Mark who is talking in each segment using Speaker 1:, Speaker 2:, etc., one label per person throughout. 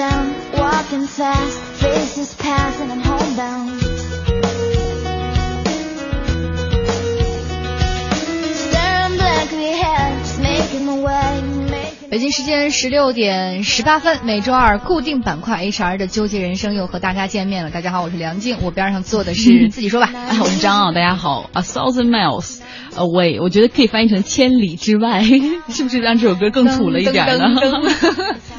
Speaker 1: town, walking fast, faces pass and I'm homebound. Staring blankly ahead, just making my way,
Speaker 2: 北京时间十六点十八分，每周二固定板块 HR 的纠结人生又和大家见面了。大家好，我是梁静，我边上坐的是自己说吧。
Speaker 3: 哎，我是张傲，大家好。A thousand miles away，我觉得可以翻译成千里之外，是不是让这首歌更土了一点呢？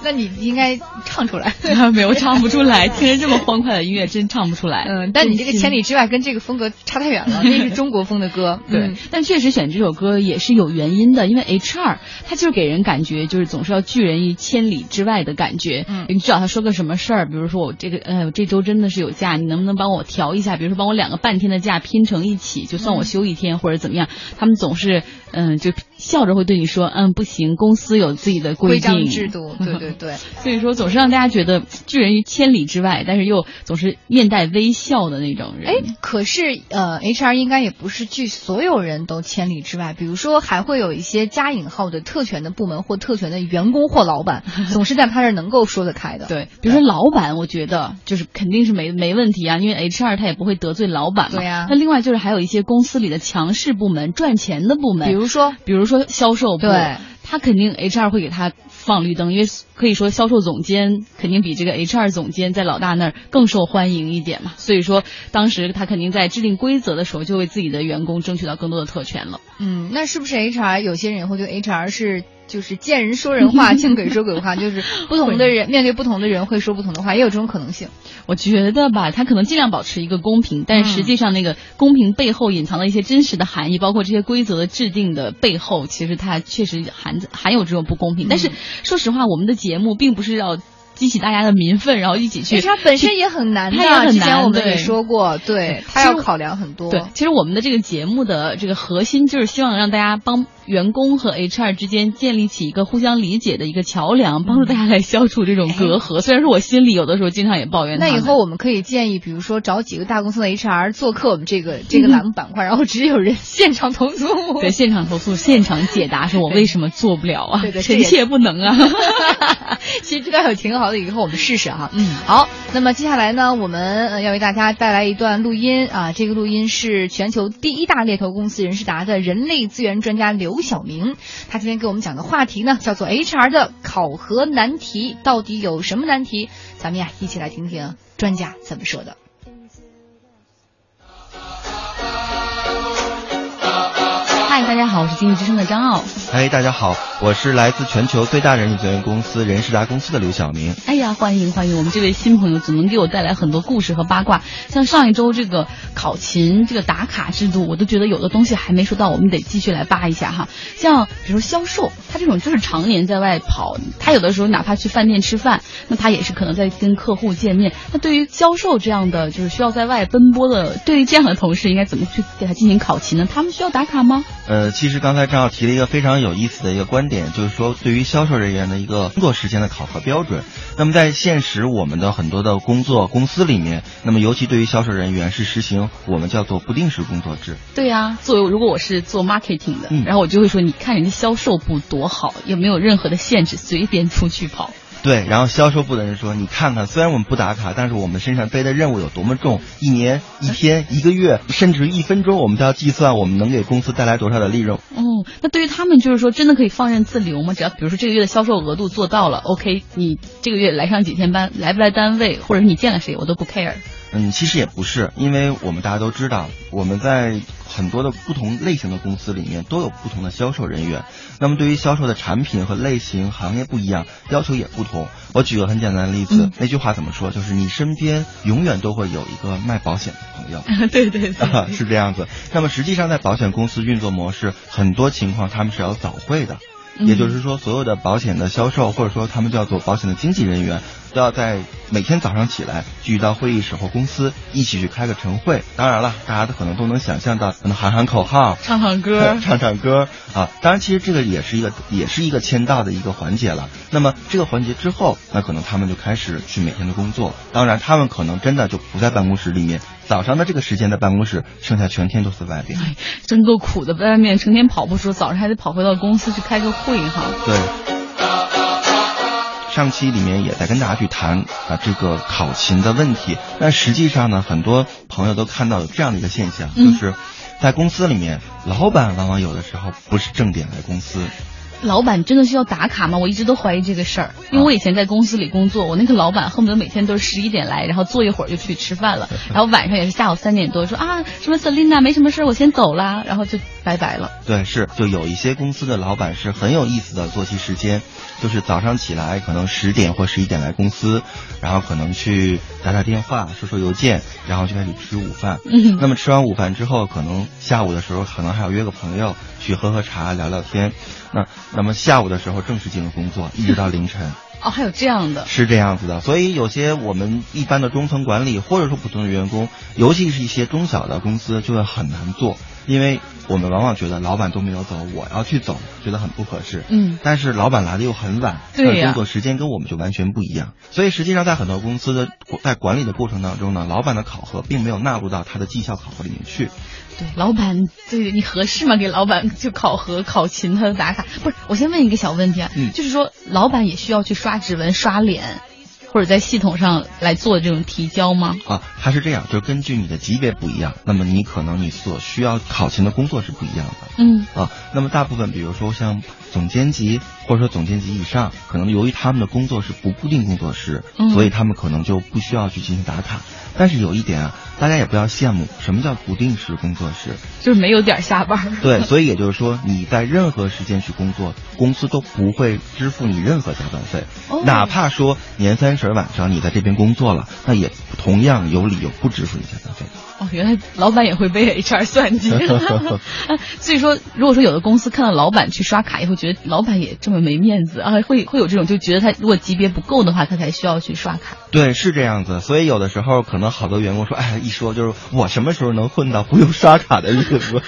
Speaker 2: 那你应该唱出来。
Speaker 3: 没有，唱不出来。听着这么欢快的音乐，真唱不出来。
Speaker 2: 嗯，但你这个千里之外跟这个风格差太远了，那是中国风的歌。
Speaker 3: 对，
Speaker 2: 嗯
Speaker 3: 但确实选这首歌也是有原因的，因为 HR 他就是给人感觉就是总是要拒人于千里之外的感觉。
Speaker 2: 嗯
Speaker 3: 你找他说个什么事儿，比如说我这个，呃，我这周真的是有假，你能不能帮我调一下？比如说帮我两个半天的假拼成一起，就算我休一天、或者怎么样，他们总是嗯、就笑着会对你说，嗯，不行，公司有自己的
Speaker 2: 规
Speaker 3: 定
Speaker 2: 章制度，对对对。
Speaker 3: 所以说总是让大家觉得拒人于千里之外，但是又总是面带微笑的那种人。
Speaker 2: 哎，可是呃，HR 应该也不是拒所有人都千里之外，比如说还会有一些加引号的特权的部门或特权的员工或老板，总是在他这儿能够说得开的。
Speaker 3: 对，比如说老板，我觉得就是肯定是没没问题啊，因为 HR 他也不会得罪老板嘛。
Speaker 2: 对呀
Speaker 3: 那另外就是还有一些公司里的强势部门、赚钱的部门，
Speaker 2: 比如说，
Speaker 3: 比如说销售部，
Speaker 2: 对，
Speaker 3: 他肯定 HR 会给他放绿灯，因为可以说销售总监肯定比这个 HR 总监在老大那儿更受欢迎一点嘛。所以说当时他肯定在制定规则的时候，就为自己的员工争取到更多的特权了。
Speaker 2: 嗯，那是不是 HR 有些人也会对 HR 是就是见人说人话，见鬼说鬼话，就是不同的人面对不同的人会说不同的话，也有这种可能性。
Speaker 3: 我觉得吧，他可能尽量保持一个公平，但实际上那个公平背后隐藏了一些真实的含义，包括这些规则的制定的背后，其实它确实含含有这种不公平。但是说实话，我们的节目并不是要激起大家的民愤，然后一起去。
Speaker 2: HR 本身也很难的，
Speaker 3: 它也很难
Speaker 2: 之前我们也说过，对，他要考量很多。
Speaker 3: 对，其实我们的这个节目的这个核心就是希望让大家帮员工和 HR 之间建立起一个互相理解的一个桥梁，帮助大家来消除这种隔阂。虽然说我心里有的时候经常也抱怨。
Speaker 2: 那以后我们可以建议，比如说找几个大公司的 HR 做客我们这个 这个栏目板块，然后直接有人现场投诉。
Speaker 3: 对现场投诉、现场解答，说我为什么做不了啊？
Speaker 2: 对的这也
Speaker 3: 臣妾不能啊。
Speaker 2: 其实这个也挺好的，以后我们试试哈。
Speaker 3: 嗯
Speaker 2: 好，那么接下来呢，我们呃要为大家带来一段录音啊，这个录音是全球第一大猎头公司人事达的人力资源专家刘晓明，他今天给我们讲的话题呢叫做 HR 的考核难题，到底有什么难题？咱们呀一起来听听专家怎么说的。
Speaker 3: 嗨，大家好，我是经济之声的张傲。
Speaker 4: 嗨，大家好，我是来自全球最大人力资源公司人事达公司的刘晓明。
Speaker 3: 哎呀，欢迎欢迎！我们这位新朋友总能给我带来很多故事和八卦。像上一周这个考勤这个打卡制度，我都觉得有的东西还没说到，我们得继续来扒一下哈。像比如说销售，他这种就是常年在外跑，他有的时候哪怕去饭店吃饭，那他也是可能在跟客户见面。那对于销售这样的就是需要在外奔波的，对于这样的同事，应该怎么去给他进行考勤呢？他们需要打卡吗？
Speaker 4: 呃，其实刚才正好提了一个非常有意思的一个观点，就是说对于销售人员的一个工作时间的考核标准。那么在现实我们的很多的工作公司里面，那么尤其对于销售人员是实行我们叫做不定时工作制。
Speaker 3: 对呀、作为如果我是做 marketing 的，
Speaker 4: 嗯
Speaker 3: 然后我就会说，你看人家销售部多好，也没有任何的限制，随便出去跑。
Speaker 4: 对，然后销售部的人说：“你看看，虽然我们不打卡，但是我们身上背的任务有多么重，一年、一天、一个月，甚至一分钟，我们都要计算我们能给公司带来多少的利润。
Speaker 3: 哦，那对于他们就是说，真的可以放任自流吗？只要比如说这个月的销售额度做到了，OK，你这个月来上几天班，来不来单位，或者是你见了谁，我都不 care。
Speaker 4: 嗯，其实也不是，因为我们大家都知道，我们在很多的不同类型的公司里面都有不同的销售人员。那么对于销售的产品和类型、行业不一样，要求也不同。我举个很简单的例子，
Speaker 3: 嗯
Speaker 4: 那句话怎么说？就是你身边永远都会有一个卖保险的朋友。
Speaker 3: 对对对
Speaker 4: 啊，是这样子。那么实际上，在保险公司运作模式，很多情况他们是要早会的。
Speaker 3: 嗯
Speaker 4: 也就是说，所有的保险的销售，或者说他们叫做保险的经纪人员，都要在每天早上起来聚到会议室或公司一起去开个晨会。当然了，大家都可能都能想象到，可能喊喊口号，
Speaker 3: 唱唱歌
Speaker 4: 唱唱歌啊。当然，其实这个也是一个也是一个签到的一个环节了。那么这个环节之后，那可能他们就开始去每天的工作。当然，他们可能真的就不在办公室里面，早上的这个时间在办公室，剩下全天都在外边。
Speaker 3: 哎，真够苦的，在外面成天跑步，说早上还得跑回到公司去开个会哈。
Speaker 4: 对。上期里面也在跟大家去谈啊这个考勤的问题，但实际上呢，很多朋友都看到有这样的一个现象，
Speaker 3: 嗯。
Speaker 4: 就是在公司里面，老板往往有的时候不是正点来公司。
Speaker 3: 老板真的需要打卡吗？我一直都怀疑这个事儿，因为我以前在公司里工作，我那个老板恨不得每天都是十一点来，然后坐一会儿就去吃饭了，然后晚上也是下午三点多说啊什么 Selina 没什么事儿，我先走啦，然后就拜拜了。
Speaker 4: 对，是就有一些公司的老板是很有意思的作息时间，就是早上起来可能十点或十一点来公司，然后可能去打打电话、收收邮件，然后就开始吃午饭。
Speaker 3: 嗯
Speaker 4: 那么吃完午饭之后，可能下午的时候可能还要约个朋友去喝喝茶、聊聊天。那那么下午的时候正式进入工作，一直到凌晨。
Speaker 3: 哦，还有这样的，
Speaker 4: 是这样子的，所以有些我们一般的中层管理或者说普通的员工，尤其是一些中小的公司，就会很难做，因为我们往往觉得老板都没有走，我要去走，觉得很不合适。
Speaker 3: 嗯
Speaker 4: 但是老板来的又很晚，
Speaker 3: 对呀
Speaker 4: 他的工作时间跟我们就完全不一样，所以实际上在很多公司的在管理的过程当中呢，老板的考核并没有纳入到他的绩效考核里面去。
Speaker 3: 对，老板对你合适吗？给老板就考核、考勤他的打卡，不是？我先问一个小问题啊，
Speaker 4: 嗯
Speaker 3: 就是说老板也需要去刷指纹、刷脸，或者在系统上来做这种提交吗？
Speaker 4: 啊，它是这样，就是根据你的级别不一样，那么你可能你所需要考勤的工作是不一样的。
Speaker 3: 嗯
Speaker 4: 啊，那么大部分，比如说像总监级或者说总监级以上，可能由于他们的工作是不固定工作时，
Speaker 3: 嗯
Speaker 4: 所以他们可能就不需要去进行打卡。但是有一点啊，大家也不要羡慕，什么叫不定时工作室？
Speaker 3: 就是没有点儿下班。
Speaker 4: 对，所以也就是说，你在任何时间去工作，公司都不会支付你任何加班费，
Speaker 3: 哦
Speaker 4: 哪怕说年三十晚上你在这边工作了，那也同样有理由不支付你加班费。
Speaker 3: 哦，原来老板也会被 HR 算计。啊 所以说，如果说有的公司看到老板去刷卡，也会觉得老板也这么没面子啊，会会有这种就觉得他如果级别不够的话，他才需要去刷卡。
Speaker 4: 对，是这样子。所以有的时候可能好多员工说，哎，一说就是我什么时候能混到不用刷卡的日子？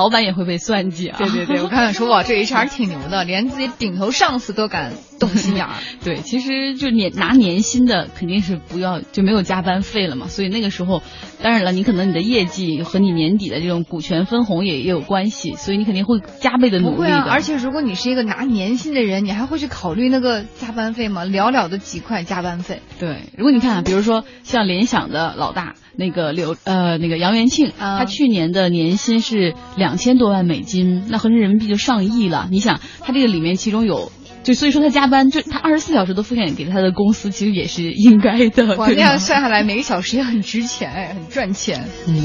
Speaker 3: 老板也会被算计啊。
Speaker 2: 对对对，我刚才说哇，这 HR 挺牛的，连自己顶头上司都敢动心眼儿。
Speaker 3: 对，其实就年拿年薪的肯定是不要就没有加班费了嘛，所以那个时候，当然了，你可能你的业绩和你年底的这种股权分红也也有关系，所以你肯定会加倍的努力的。
Speaker 2: 不会啊，而且如果你是一个拿年薪的人，你还会去考虑那个加班费吗？寥寥的几块加班费。
Speaker 3: 对，如果你看啊，比如说像联想的老大那个刘呃那个杨元庆，
Speaker 2: 啊
Speaker 3: 他去年的年薪是两千多万美金，那合成人民币就上亿了。你想，他这个里面其中有。就所以说他加班，就他二十四小时都奉献给他的公司，其实也是应该的。
Speaker 2: 哇，那样算下来，每个小时也很值钱，哎，很赚钱。
Speaker 3: 嗯，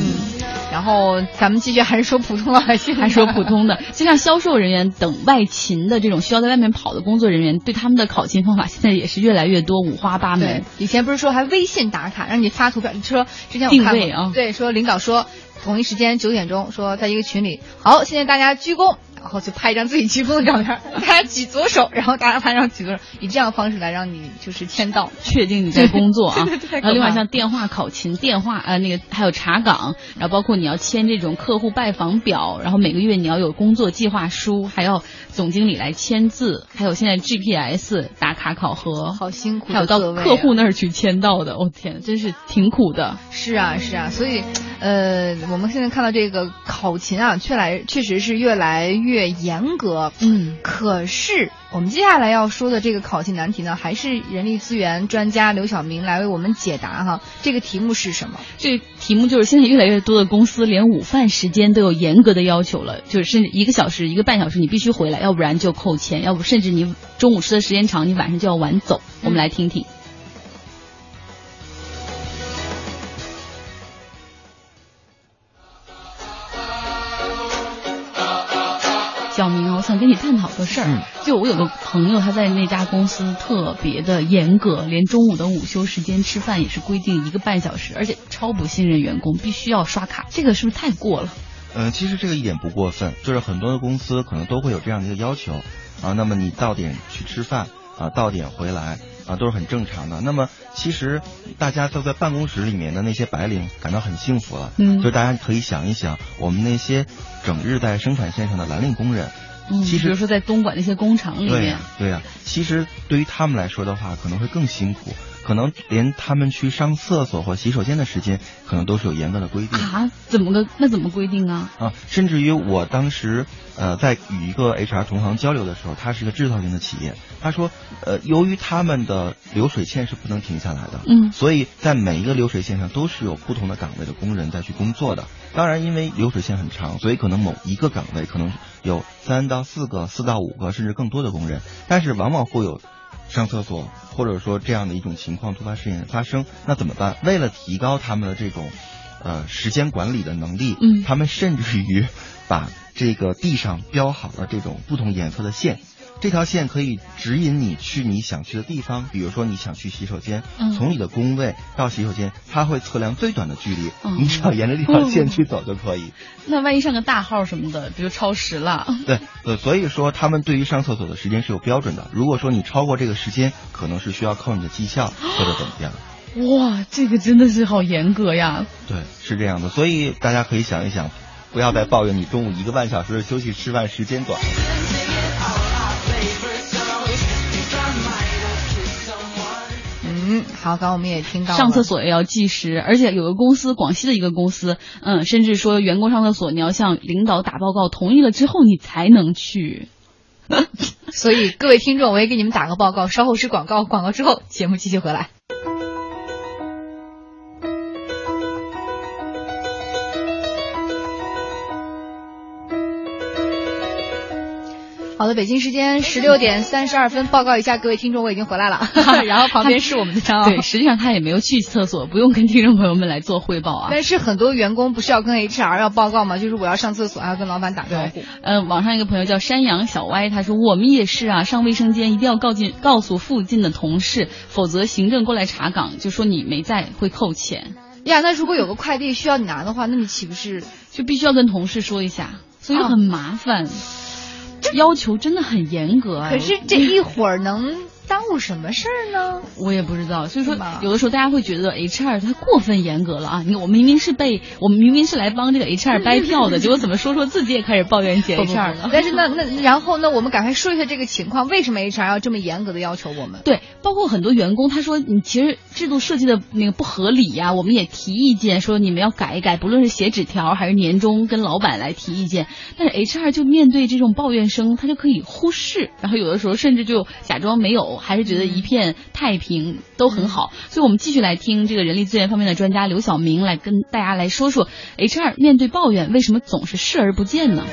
Speaker 2: 然后咱们继续还是说普通老百姓
Speaker 3: 还说普通的，就像销售人员等外勤的这种需要在外面跑的工作人员，对他们的考勤方法现在也是越来越多，五花八门。，
Speaker 2: 以前不是说还微信打卡，让你发图片，说之前我看过。
Speaker 3: 定位啊。
Speaker 2: 对，说领导说同一时间九点钟，说在一个群里，好，现在大家鞠躬。然后就拍一张自己鞠躬的照片，大家举左手，然后大家拍一张举左手，以这样的方式来让你就是签到。
Speaker 3: 确定你在工作啊，然后另外像电话考勤、电话呃那个还有查岗，然后包括你要签这种客户拜访表，然后每个月你要有工作计划书，还要总经理来签字，还有现在 GPS 打卡考核，
Speaker 2: 好辛苦的
Speaker 3: 还有到客户那儿去签到的，我、天，真是挺苦的。
Speaker 2: 是啊，是啊，所以，呃，我们现在看到这个考勤啊，确来确实是越来越严格。
Speaker 3: 嗯，
Speaker 2: 可是我们接下来要说的这个考题难题呢，还是人力资源专家刘晓明来为我们解答哈。这个题目是什么？
Speaker 3: 这题目就是现在越来越多的公司连午饭时间都有严格的要求了，就是甚至一个小时、一个半小时你必须回来，要不然就扣钱，要不甚至你中午吃的时间长，你晚上就要晚走。我们来听听。小明啊，我想跟你探讨个事儿。
Speaker 4: 嗯
Speaker 3: 就我有个朋友，他在那家公司特别的严格，连中午的午休时间吃饭也是规定一个半小时，而且超不信任员工，必须要刷卡。这个是不是太过了？
Speaker 4: 嗯，其实这个一点不过分，就是很多的公司可能都会有这样的一个要求啊。那么你到点去吃饭啊，到点回来啊，都是很正常的。那么其实大家都在办公室里面的那些白领感到很幸福了，
Speaker 3: 嗯
Speaker 4: 就是大家可以想一想，我们那些整日在生产线上的蓝领工人。
Speaker 3: 嗯，
Speaker 4: 其实
Speaker 3: 比如说在东莞那些工厂里面
Speaker 4: 对呀、，对呀、其实对于他们来说的话，可能会更辛苦，可能连他们去上厕所或洗手间的时间，可能都是有严格的规定。
Speaker 3: 啊，怎么个那怎么规定啊？
Speaker 4: 啊，甚至于我当时呃在与一个 HR 同行交流的时候，他是一个制造型的企业，他说，呃，由于他们的流水线是不能停下来的，
Speaker 3: 嗯
Speaker 4: 所以在每一个流水线上都是有不同的岗位的工人在去工作的。当然，因为流水线很长，所以可能某一个岗位可能有三到四个、四到五个甚至更多的工人，但是往往会有上厕所或者说这样的一种情况突发事件发生，那怎么办？为了提高他们的这种呃时间管理的能力，
Speaker 3: 嗯
Speaker 4: 他们甚至于把这个地上标好了这种不同颜色的线。这条线可以指引你去你想去的地方，比如说你想去洗手间，
Speaker 3: 嗯
Speaker 4: 从你的工位到洗手间，它会测量最短的距离，
Speaker 3: 哦
Speaker 4: 你只要沿着这条线去走就可以。
Speaker 3: 那万一上个大号什么的，比如超时了，
Speaker 4: 对对，所以说他们对于上厕所的时间是有标准的。如果说你超过这个时间，可能是需要扣你的绩效 或者怎么样。
Speaker 3: 哇，这个真的是好严格呀！
Speaker 4: 对，是这样的。所以大家可以想一想，不要再抱怨你中午一个半小时的休息吃饭时间短。
Speaker 2: 好，刚刚我们也听到了
Speaker 3: 上厕所也要计时，而且有个公司，广西的一个公司，嗯，甚至说员工上厕所你要向领导打报告，同意了之后你才能去。
Speaker 2: 所以各位听众，我也给你们打个报告，稍后是广告，广告之后节目继续回来。好的，北京时间十六点三十二分，报告一下各位听众，我已经回来了。然后旁边是我们的张傲。
Speaker 3: 对，实际上他也没有去厕所，不用跟听众朋友们来做汇报啊。
Speaker 2: 但是很多员工不是要跟 HR 要报告吗？就是我要上厕所，还要跟老板打招呼。
Speaker 3: 嗯、网上一个朋友叫山羊小歪，他说我们也是啊，上卫生间一定要告进告诉附近的同事，否则行政过来查岗，就说你没在会扣钱，
Speaker 2: 呀，那如果有个快递需要你拿的话，那你岂不是
Speaker 3: 就必须要跟同事说一下，所以
Speaker 2: 啊
Speaker 3: 很麻烦。要求真的很严格啊！
Speaker 2: 可是这一会儿能耽误什么事儿呢？
Speaker 3: 我也不知道，所以说有的时候大家会觉得 HR 他过分严格了啊！你我明明是被我们明明是来帮这个 HR 掰票的，结果怎么说说自己也开始抱怨起 HR 了？
Speaker 2: 但是那那然后呢？我们赶快说一下这个情况，为什么 HR 要这么严格的要求我们？
Speaker 3: 对，包括很多员工，他说你其实制度设计的那个不合理呀、我们也提意见，说你们要改一改，不论是写纸条还是年终跟老板来提意见。但是 HR 就面对这种抱怨声，他就可以忽视，然后有的时候甚至就假装没有，还是觉得一片太平都很好。所以我们继续来听这个人力资源方面的专家刘晓明来跟大家来说说 HR 面对抱怨为什么总是视而不见呢？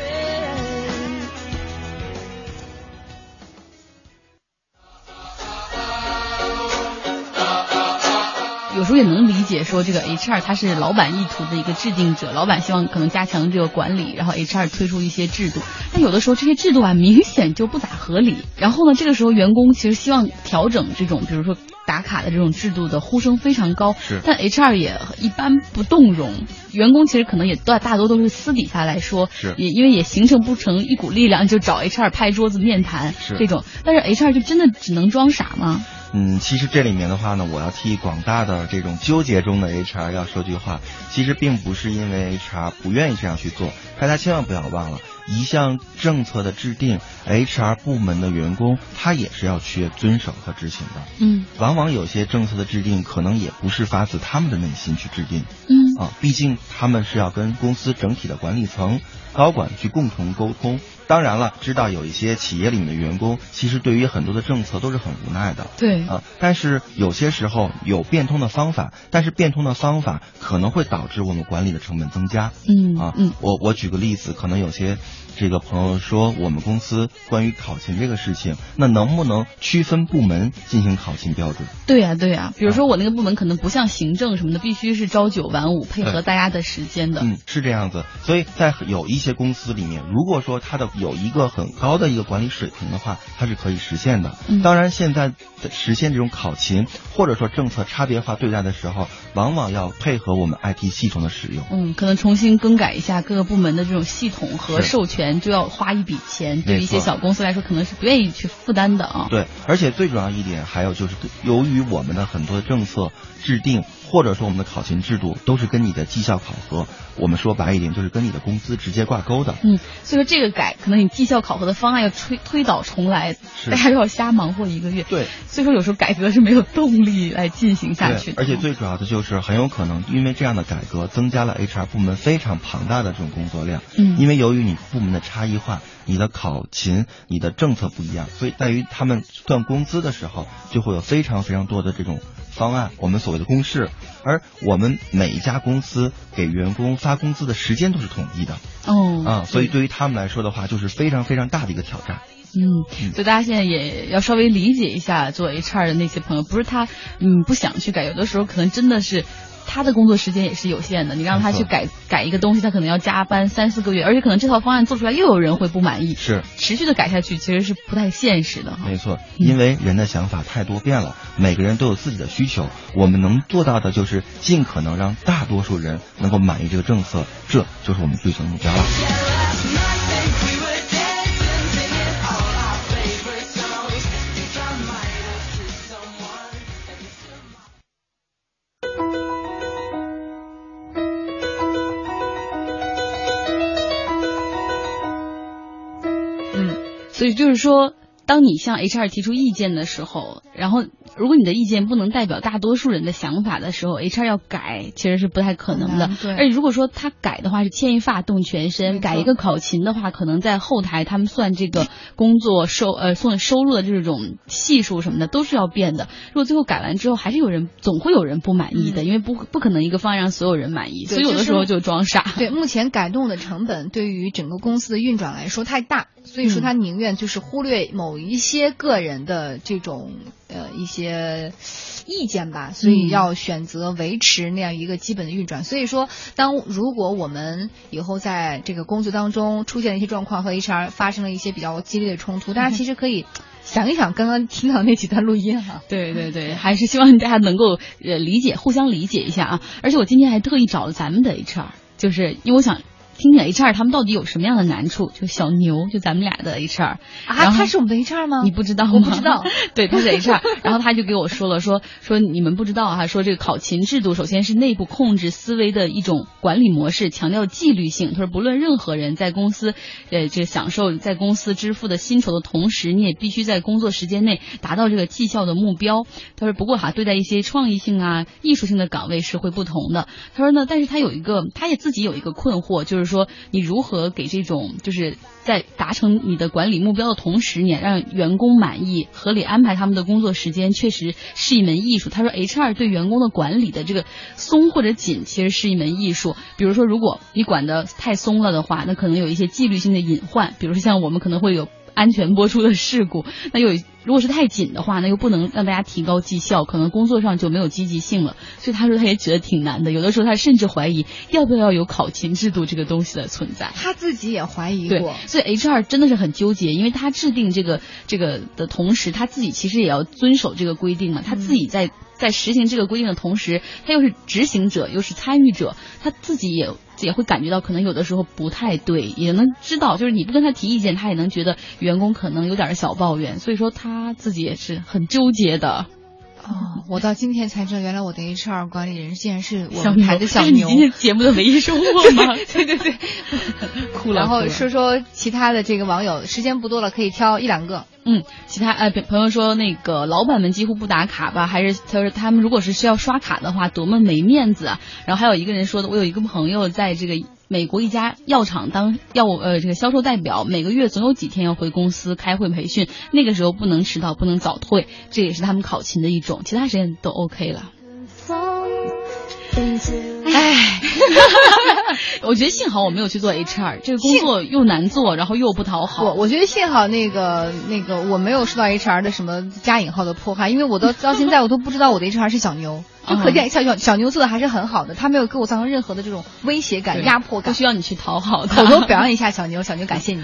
Speaker 3: 有时候也能理解，说这个 HR 他是老板意图的一个制定者，老板希望可能加强这个管理，然后 HR 推出一些制度，但有的时候这些制度啊明显就不咋合理。然后呢，这个时候员工其实希望调整这种，比如说打卡的这种制度的呼声非常高，
Speaker 4: 是
Speaker 3: 但 HR 也一般不动容。员工其实可能也大大多都是私底下来说，
Speaker 4: 是
Speaker 3: 也因为也形成不成一股力量，就找 HR 拍桌子面谈
Speaker 4: 是
Speaker 3: 这种。但是 HR 就真的只能装傻吗？
Speaker 4: 嗯，其实这里面的话呢，我要替广大的这种纠结中的 HR 要说句话，其实并不是因为 HR 不愿意这样去做，大家千万不要忘了，一项政策的制定，HR 部门的员工他也是要去遵守和执行的。
Speaker 3: 嗯
Speaker 4: 往往有些政策的制定，可能也不是发自他们的内心去制定
Speaker 3: 嗯
Speaker 4: 啊，毕竟他们是要跟公司整体的管理层、高管去共同沟通。当然了，知道有一些企业里面的员工，其实对于很多的政策都是很无奈的。
Speaker 3: 对
Speaker 4: 啊，但是有些时候有变通的方法，但是变通的方法可能会导致我们管理的成本增加。
Speaker 3: 嗯
Speaker 4: 啊，
Speaker 3: 嗯
Speaker 4: 我我举个例子，可能有些这个朋友说我们公司关于考勤这个事情，那能不能区分部门进行考勤标准？
Speaker 3: 对呀、对呀、比如说我那个部门可能不像行政什么的，必须是朝九晚五，配合大家的时间的。
Speaker 4: 嗯，是这样子。所以在有一些公司里面，如果说他的有一个很高的一个管理水平的话，它是可以实现的。
Speaker 3: 嗯
Speaker 4: 当然，现在的实现这种考勤或者说政策差别化对待的时候，往往要配合我们 IT 系统的使用。
Speaker 3: 嗯，可能重新更改一下各个部门的这种系统和授权，就要花一笔钱，对于一些小公司来说，可能是不愿意去负担的啊。
Speaker 4: 对，而且最主要一点还有就是，由于我们的很多的政策制定或者说我们的考勤制度都是跟你的绩效考核，我们说白一点就是跟你的工资直接挂钩的。
Speaker 3: 嗯，所以说这个改，可能你绩效考核的方案要推推倒重来，大家又要瞎忙活一个月。
Speaker 4: 对，
Speaker 3: 所以说有时候改革是没有动力来进行下去的。
Speaker 4: 而且最主要的就是很有可能因为这样的改革，增加了 HR 部门非常庞大的这种工作量。
Speaker 3: 嗯，
Speaker 4: 因为由于你部门的差异化。你的考勤、你的政策不一样，所以在于他们算工资的时候，就会有非常非常多的这种方案，我们所谓的公式。而我们每一家公司给员工发工资的时间都是统一的。
Speaker 3: 哦，
Speaker 4: 啊，所以对于他们来说的话，就是非常非常大的一个挑战。
Speaker 3: 嗯，所以大家现在也要稍微理解一下做 HR 的那些朋友，不是他嗯不想去改，有的时候可能真的是。他的工作时间也是有限的，你让他去改改一个东西，他可能要加班三四个月，而且可能这套方案做出来又有人会不满意，
Speaker 4: 是
Speaker 3: 持续的改下去其实是不太现实的。
Speaker 4: 没错，因为人的想法太多变了，每个人都有自己的需求，我们能做到的就是尽可能让大多数人能够满意这个政策，这就是我们追求的目标了。
Speaker 3: 就是说，当你向 HR 提出意见的时候，然后。如果你的意见不能代表大多数人的想法的时候，HR 要改其实是不太可能的。
Speaker 2: 对。
Speaker 3: 而且如果说他改的话是牵一发动全身，改一个考勤的话，可能在后台他们算这个工作收呃算收入的这种系数什么的都是要变的。如果最后改完之后还是有人总会有人不满意的，因为不不可能一个方案让所有人满意，所以有的时候就装傻。
Speaker 2: 对，目前改动的成本对于整个公司的运转来说太大，所以说他宁愿就是忽略某一些个人的这种呃一些。意见吧，所以要选择维持那样一个基本的运转。所以说，当如果我们以后在这个工作当中出现了一些状况和 HR 发生了一些比较激烈的冲突，大家其实可以想一想刚刚听到那几段录音哈。
Speaker 3: 对对对，还是希望大家能够呃理解，互相理解一下啊。而且我今天还特意找了咱们的 HR，就是因为我想。听听 HR 他们到底有什么样的难处？就小牛，就咱们俩的 HR
Speaker 2: 啊，他是我们的 HR 吗？
Speaker 3: 你不知道吗？
Speaker 2: 我不知道。
Speaker 3: 对，他是 HR，然后他就给我说了，说说你们不知道哈，说这个考勤制度首先是内部控制思维的一种管理模式，强调纪律性。他说不论任何人在公司，呃，这享受在公司支付的薪酬的同时，你也必须在工作时间内达到这个绩效的目标。他说不过哈，对待一些创意性啊、艺术性的岗位是会不同的。他说呢，但是他有一个，他也自己有一个困惑，就是就是说你如何。给这种就是在达成你的管理目标的同时，你让员工满意，合理安排他们的工作时间，确实是一门艺术。他说，HR 对员工的管理的这个松或者紧，其实是一门艺术。比如说，如果你管的太松了的话，那可能有一些纪律性的隐患，比如说像我们可能会有。安全播出的事故，那又如果是太紧的话，那又不能让大家提高绩效，可能工作上就没有积极性了。所以他说他也觉得挺难的，有的时候他甚至怀疑要不要有考勤制度这个东西的存在。
Speaker 2: 他自己也怀疑
Speaker 3: 过，所以 HR 真的是很纠结，因为他制定这个这个的同时，他自己其实也要遵守这个规定嘛，他自己在。在实行这个规定的同时，他又是执行者，又是参与者，他自己也也会感觉到可能有的时候不太对，也能知道，就是你不跟他提意见，他也能觉得员工可能有点小抱怨，所以说他自己也是很纠结的。
Speaker 2: 哦，我到今天才知道，原来我的 HR 管理人竟然是我们台的小牛。
Speaker 3: 是你今天节目的唯一收获吗？
Speaker 2: 对对对，
Speaker 3: 哭了。
Speaker 2: 然后说说其他的这个网友，时间不多了，可以挑一两个。
Speaker 3: 嗯，其他呃朋友说那个老板们几乎不打卡吧？还是他说他们如果是需要刷卡的话，多么没面子啊！然后还有一个人说的，我有一个朋友在这个。美国一家药厂当药呃这个销售代表，每个月总有几天要回公司开会培训，那个时候不能迟到，不能早退，这也是他们考勤的一种，其他时间都 OK 了。唉，我觉得幸好我没有去做 HR，这个工作又难做，然后又不讨好。
Speaker 2: 我我觉得幸好那个那个我没有受到 HR 的什么加引号的迫害，因为我到到现在我都不知道我的 HR 是小牛。就可见小小小牛做的还是很好的，他没有给我造成任何的这种威胁感、压迫感，
Speaker 3: 不需要你去讨好，
Speaker 2: 口头表扬一下小牛，小牛感谢你。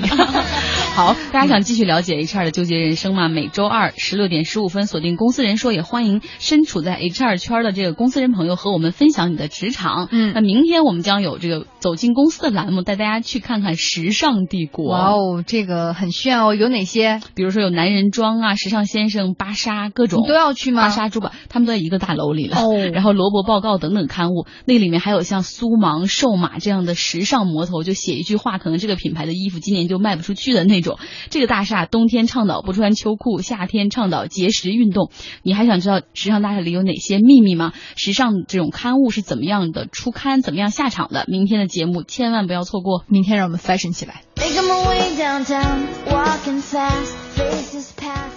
Speaker 3: 好，大家想继续了解 HR 的纠结人生吗？每周二十六点十五分锁定公司人说，也欢迎身处在 HR 圈的这个公司人朋友和我们分享你的职场。
Speaker 2: 嗯，
Speaker 3: 那明天我们将有这个走进公司的栏目，带大家去看看时尚帝国。
Speaker 2: 哇哦，这个很炫哦！有哪些？
Speaker 3: 比如说有男人装啊，时尚先生、芭莎各种，你
Speaker 2: 都要去吗？
Speaker 3: 芭莎珠宝，他们都在一个大楼里了。然后罗伯报告等等刊物，那里面还有像苏芒、瘦马这样的时尚魔头，就写一句话，可能这个品牌的衣服今年就卖不出去的那种。这个大厦冬天倡导不穿秋裤，夏天倡导节食运动。你还想知道时尚大厦里有哪些秘密吗？时尚这种刊物是怎么样的出刊，怎么样下场的？明天的节目千万不要错过，
Speaker 2: 明天让我们 fashion 起来。
Speaker 1: Making my way downtown, walking fast, faces pass.